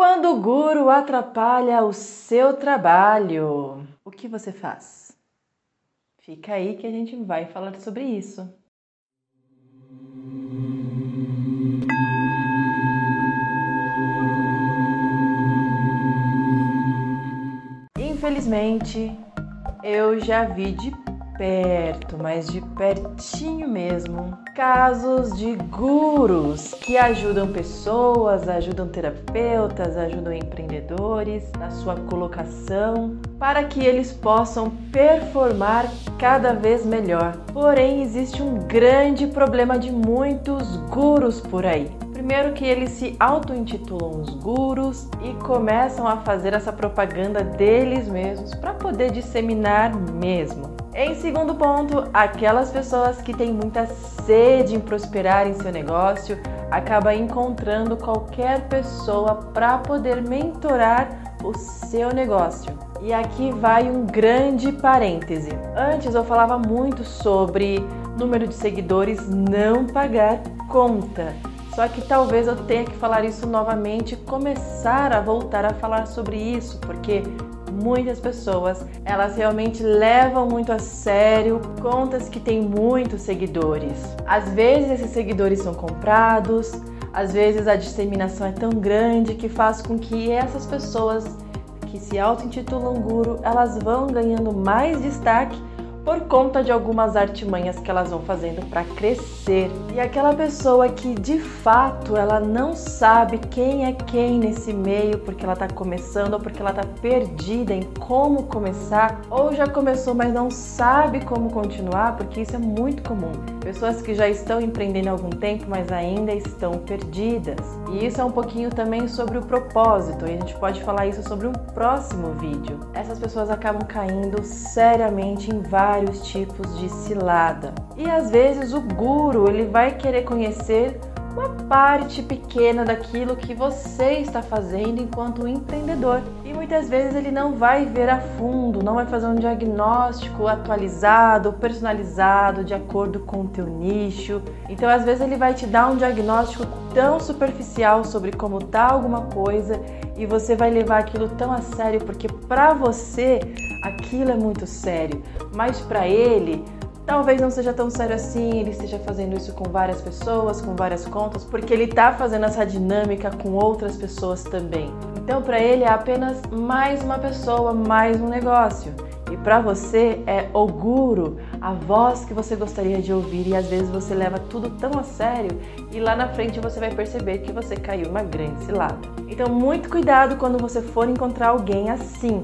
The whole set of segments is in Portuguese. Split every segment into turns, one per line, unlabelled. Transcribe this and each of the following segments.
quando o guru atrapalha o seu trabalho, o que você faz? Fica aí que a gente vai falar sobre isso. Infelizmente, eu já vi de perto, mas de pertinho mesmo, casos de gurus que ajudam pessoas, ajudam terapeutas, ajudam empreendedores na sua colocação para que eles possam performar cada vez melhor. Porém, existe um grande problema de muitos gurus por aí. Primeiro que eles se auto-intitulam os gurus e começam a fazer essa propaganda deles mesmos para poder disseminar mesmo. Em segundo ponto, aquelas pessoas que têm muita sede em prosperar em seu negócio acaba encontrando qualquer pessoa para poder mentorar o seu negócio. E aqui vai um grande parêntese. Antes eu falava muito sobre número de seguidores não pagar conta. Só que talvez eu tenha que falar isso novamente, começar a voltar a falar sobre isso, porque muitas pessoas, elas realmente levam muito a sério contas que têm muitos seguidores. Às vezes esses seguidores são comprados, às vezes a disseminação é tão grande que faz com que essas pessoas que se auto-intitulam guru, elas vão ganhando mais destaque por conta de algumas artimanhas que elas vão fazendo para crescer. E aquela pessoa que de fato ela não sabe quem é quem nesse meio porque ela está começando ou porque ela está perdida em como começar ou já começou mas não sabe como continuar, porque isso é muito comum. Pessoas que já estão empreendendo há algum tempo, mas ainda estão perdidas. E isso é um pouquinho também sobre o propósito, e a gente pode falar isso sobre um próximo vídeo. Essas pessoas acabam caindo seriamente em vários vários tipos de cilada. E às vezes o guru ele vai querer conhecer uma parte pequena daquilo que você está fazendo enquanto empreendedor. E muitas vezes ele não vai ver a fundo, não vai fazer um diagnóstico atualizado, personalizado, de acordo com o teu nicho. Então, às vezes ele vai te dar um diagnóstico tão superficial sobre como tá alguma coisa e você vai levar aquilo tão a sério porque para você aquilo é muito sério, mas para ele talvez não seja tão sério assim, ele esteja fazendo isso com várias pessoas, com várias contas, porque ele está fazendo essa dinâmica com outras pessoas também. Então, para ele é apenas mais uma pessoa, mais um negócio. E para você é o guru, a voz que você gostaria de ouvir e às vezes você leva tudo tão a sério e lá na frente você vai perceber que você caiu uma grande cilada. Então, muito cuidado quando você for encontrar alguém assim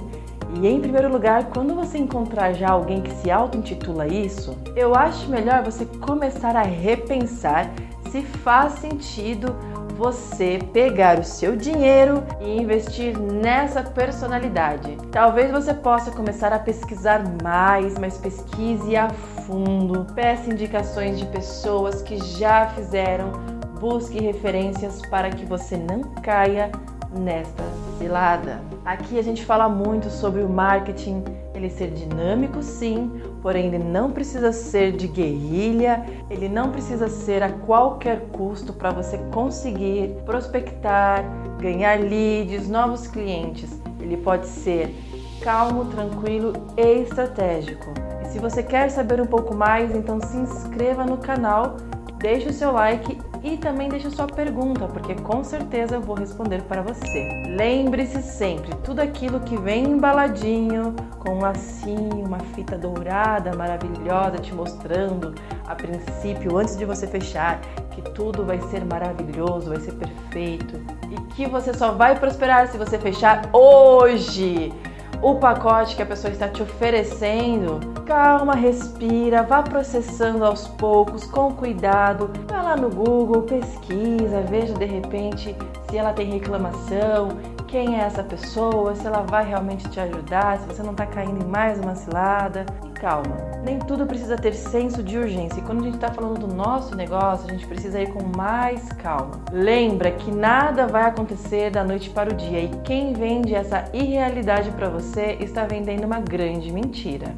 e em primeiro lugar, quando você encontrar já alguém que se auto-intitula isso, eu acho melhor você começar a repensar se faz sentido você pegar o seu dinheiro e investir nessa personalidade. Talvez você possa começar a pesquisar mais, mas pesquise a fundo, peça indicações de pessoas que já fizeram, busque referências para que você não caia nesta cilada. Aqui a gente fala muito sobre o marketing, ele ser dinâmico sim, porém ele não precisa ser de guerrilha, ele não precisa ser a qualquer custo para você conseguir prospectar, ganhar leads, novos clientes. Ele pode ser calmo, tranquilo e estratégico. E se você quer saber um pouco mais, então se inscreva no canal, deixe o seu like e também deixe sua pergunta, porque com certeza eu vou responder para você. Lembre-se sempre, tudo aquilo que vem embaladinho, com um lacinho, uma fita dourada maravilhosa te mostrando a princípio, antes de você fechar, que tudo vai ser maravilhoso, vai ser perfeito e que você só vai prosperar se você fechar hoje o pacote que a pessoa está te oferecendo, calma, respira, vá processando aos poucos, com cuidado. Vai lá no Google, pesquisa, veja de repente se ela tem reclamação, quem é essa pessoa, se ela vai realmente te ajudar, se você não está caindo em mais uma cilada. Calma, nem tudo precisa ter senso de urgência. E quando a gente está falando do nosso negócio, a gente precisa ir com mais calma. Lembra que nada vai acontecer da noite para o dia e quem vende essa irrealidade para você está vendendo uma grande mentira.